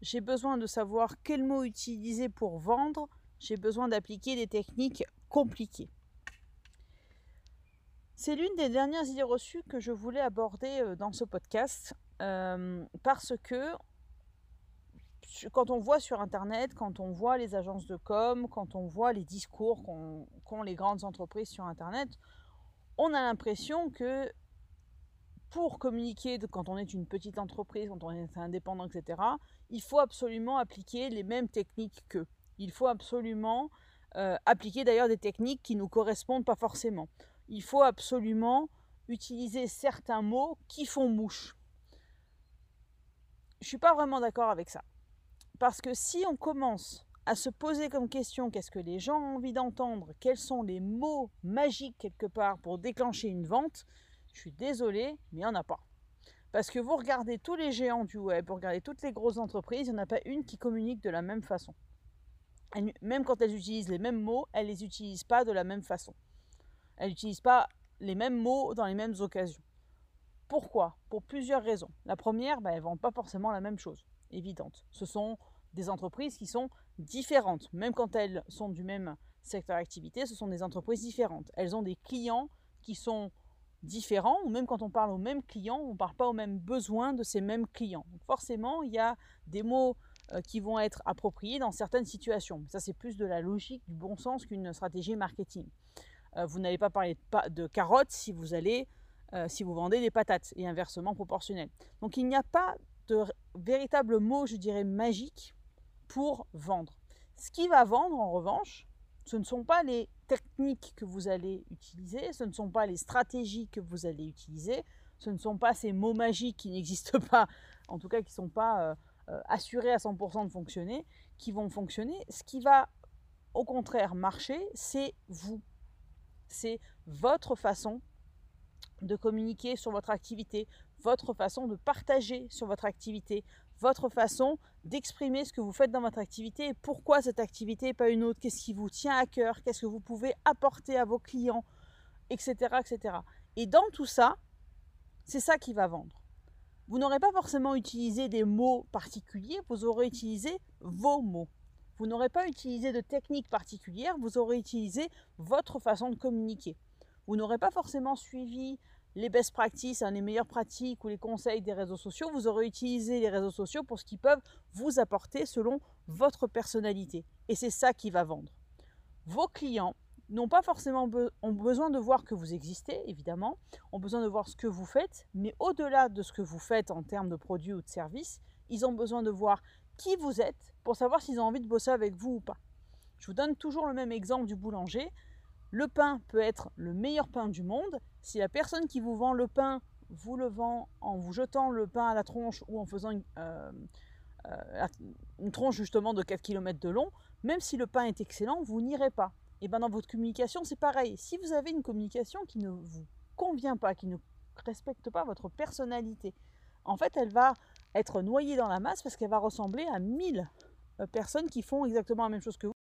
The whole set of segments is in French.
j'ai besoin de savoir quels mots utiliser pour vendre, j'ai besoin d'appliquer des techniques compliquées. C'est l'une des dernières idées reçues que je voulais aborder euh, dans ce podcast euh, parce que quand on voit sur Internet, quand on voit les agences de com, quand on voit les discours qu'ont les grandes entreprises sur Internet, on a l'impression que pour communiquer quand on est une petite entreprise, quand on est indépendant, etc., il faut absolument appliquer les mêmes techniques qu'eux. Il faut absolument euh, appliquer d'ailleurs des techniques qui ne nous correspondent pas forcément. Il faut absolument utiliser certains mots qui font mouche. Je ne suis pas vraiment d'accord avec ça. Parce que si on commence à se poser comme question qu'est-ce que les gens ont envie d'entendre, quels sont les mots magiques quelque part pour déclencher une vente, je suis désolée, mais il n'y en a pas. Parce que vous regardez tous les géants du web, vous regardez toutes les grosses entreprises, il n'y en a pas une qui communique de la même façon. même quand elles utilisent les mêmes mots, elles ne les utilisent pas de la même façon. Elles n'utilisent pas les mêmes mots dans les mêmes occasions. Pourquoi? Pour plusieurs raisons. La première, bah, elles ne vendent pas forcément la même chose, évidente. Ce sont des entreprises qui sont différentes. Même quand elles sont du même secteur d'activité, ce sont des entreprises différentes. Elles ont des clients qui sont différents, ou même quand on parle aux mêmes clients, on ne parle pas aux mêmes besoins de ces mêmes clients. Donc forcément, il y a des mots euh, qui vont être appropriés dans certaines situations. Ça, c'est plus de la logique, du bon sens qu'une stratégie marketing. Euh, vous n'allez pas parler de, carottes si vous allez, euh, si vous vendez des patates, et inversement proportionnel. Donc il n'y a pas de véritable mot, je dirais, magique pour vendre. Ce qui va vendre, en revanche, ce ne sont pas les techniques que vous allez utiliser, ce ne sont pas les stratégies que vous allez utiliser, ce ne sont pas ces mots magiques qui n'existent pas, en tout cas qui ne sont pas euh, euh, assurés à 100% de fonctionner, qui vont fonctionner. Ce qui va au contraire marcher, c'est vous. C'est votre façon de communiquer sur votre activité, votre façon de partager sur votre activité, votre façon d'exprimer ce que vous faites dans votre activité et pourquoi cette activité et pas une autre, qu'est-ce qui vous tient à cœur, qu'est-ce que vous pouvez apporter à vos clients, etc. etc. Et dans tout ça, c'est ça qui va vendre. Vous n'aurez pas forcément utilisé des mots particuliers, vous aurez utilisé vos mots. Vous n'aurez pas utilisé de technique particulière, vous aurez utilisé votre façon de communiquer. Vous n'aurez pas forcément suivi les best practices, hein, les meilleures pratiques ou les conseils des réseaux sociaux, vous aurez utilisé les réseaux sociaux pour ce qu'ils peuvent vous apporter selon votre personnalité. Et c'est ça qui va vendre. Vos clients n'ont pas forcément ont besoin de voir que vous existez, évidemment, ont besoin de voir ce que vous faites, mais au-delà de ce que vous faites en termes de produits ou de services, ils ont besoin de voir qui vous êtes pour savoir s'ils ont envie de bosser avec vous ou pas. Je vous donne toujours le même exemple du boulanger. Le pain peut être le meilleur pain du monde. Si la personne qui vous vend le pain vous le vend en vous jetant le pain à la tronche ou en faisant une, euh, euh, tronche justement de 4 km de long, même si le pain est excellent, vous n'irez pas. Et bien dans votre communication, c'est pareil. Si vous avez une communication qui ne vous convient pas, qui ne respecte pas votre personnalité, en fait, elle va être noyée dans la masse parce qu'elle va ressembler à 1000 euh, personnes qui font exactement la même chose que vous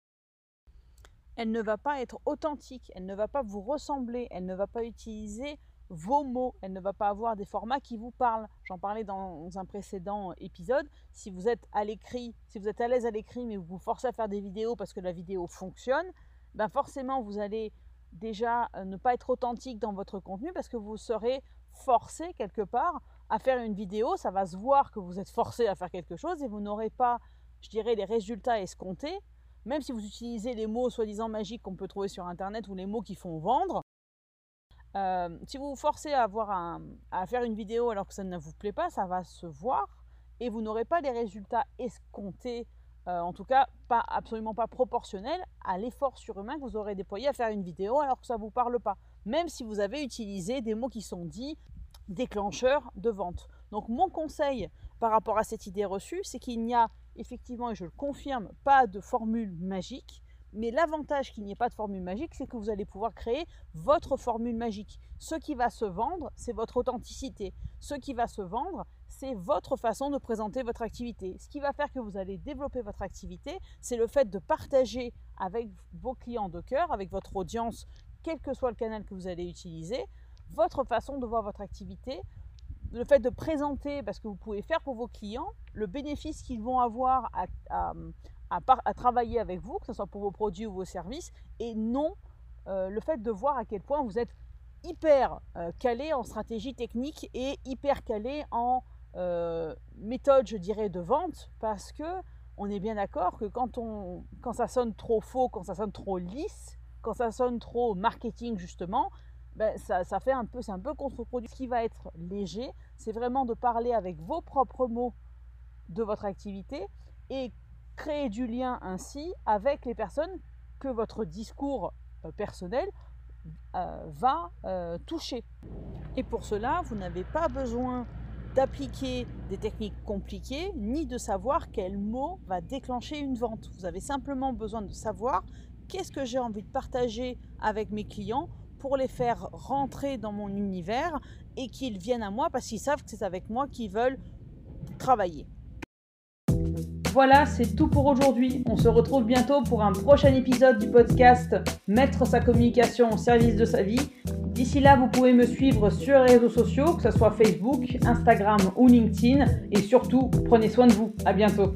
elle ne va pas être authentique, elle ne va pas vous ressembler, elle ne va pas utiliser vos mots, elle ne va pas avoir des formats qui vous parlent. J'en parlais dans un précédent épisode. Si vous êtes à l'écrit, si vous êtes à l'aise à l'écrit, mais vous vous forcez à faire des vidéos parce que la vidéo fonctionne, ben forcément vous allez déjà euh, ne pas être authentique dans votre contenu parce que vous serez forcé quelque part à faire une vidéo. Ça va se voir que vous êtes forcé à faire quelque chose et vous n'aurez pas, je dirais, les résultats escomptés même si vous utilisez les mots soi-disant magiques qu'on peut trouver sur Internet ou les mots qui font vendre, Euh, si vous vous forcez à, avoir à faire une vidéo alors que ça ne vous plaît pas, ça va se voir et vous n'aurez pas les résultats escomptés, euh, en tout cas pas absolument pas proportionnels à l'effort surhumain que vous aurez déployé à faire une vidéo alors que ça ne vous parle pas, même si vous avez utilisé des mots qui sont dits déclencheurs de vente. Donc mon conseil par rapport à cette idée reçue, c'est qu'il n'y a effectivement, et je le confirme, pas de formule magique. Mais l'avantage qu'il n'y ait pas de formule magique, c'est que vous allez pouvoir créer votre formule magique. Ce qui va se vendre, c'est votre authenticité. Ce qui va se vendre, c'est votre façon de présenter votre activité. Ce qui va faire que vous allez développer votre activité, c'est le fait de partager avec vos clients de cœur, avec votre audience, quel que soit le canal que vous allez utiliser, votre façon de voir votre activité, le fait de présenter, parce que vous pouvez faire pour vos clients, le bénéfice qu'ils vont avoir à, travailler avec vous, que ce soit pour vos produits ou vos services, et non euh, le fait de voir à quel point vous êtes hyper euh, calé en stratégie technique et hyper calé en euh, méthode, je dirais, de vente, parce que on est bien d'accord que quand, on, quand ça sonne trop faux, quand ça sonne trop lisse, quand ça sonne trop marketing justement, ben, ça, ça, fait un peu, c'est un peu contre-productif. Ce qui va être léger, c'est vraiment de parler avec vos propres mots de votre activité et créer du lien ainsi avec les personnes que votre discours euh, personnel euh, va euh, toucher. Et pour cela, vous n'avez pas besoin d'appliquer des techniques compliquées ni de savoir quel mot va déclencher une vente. Vous avez simplement besoin de savoir qu'est-ce que j'ai envie de partager avec mes clients pour les faire rentrer dans mon univers et qu'ils viennent à moi parce qu'ils savent que c'est avec moi qu'ils veulent travailler. Voilà, c'est tout pour aujourd'hui. On se retrouve bientôt pour un prochain épisode du podcast Mettre sa communication au service de sa vie. D'ici là, vous pouvez me suivre sur les réseaux sociaux, que ce soit Facebook, Instagram ou LinkedIn. Et surtout, prenez soin de vous. À bientôt.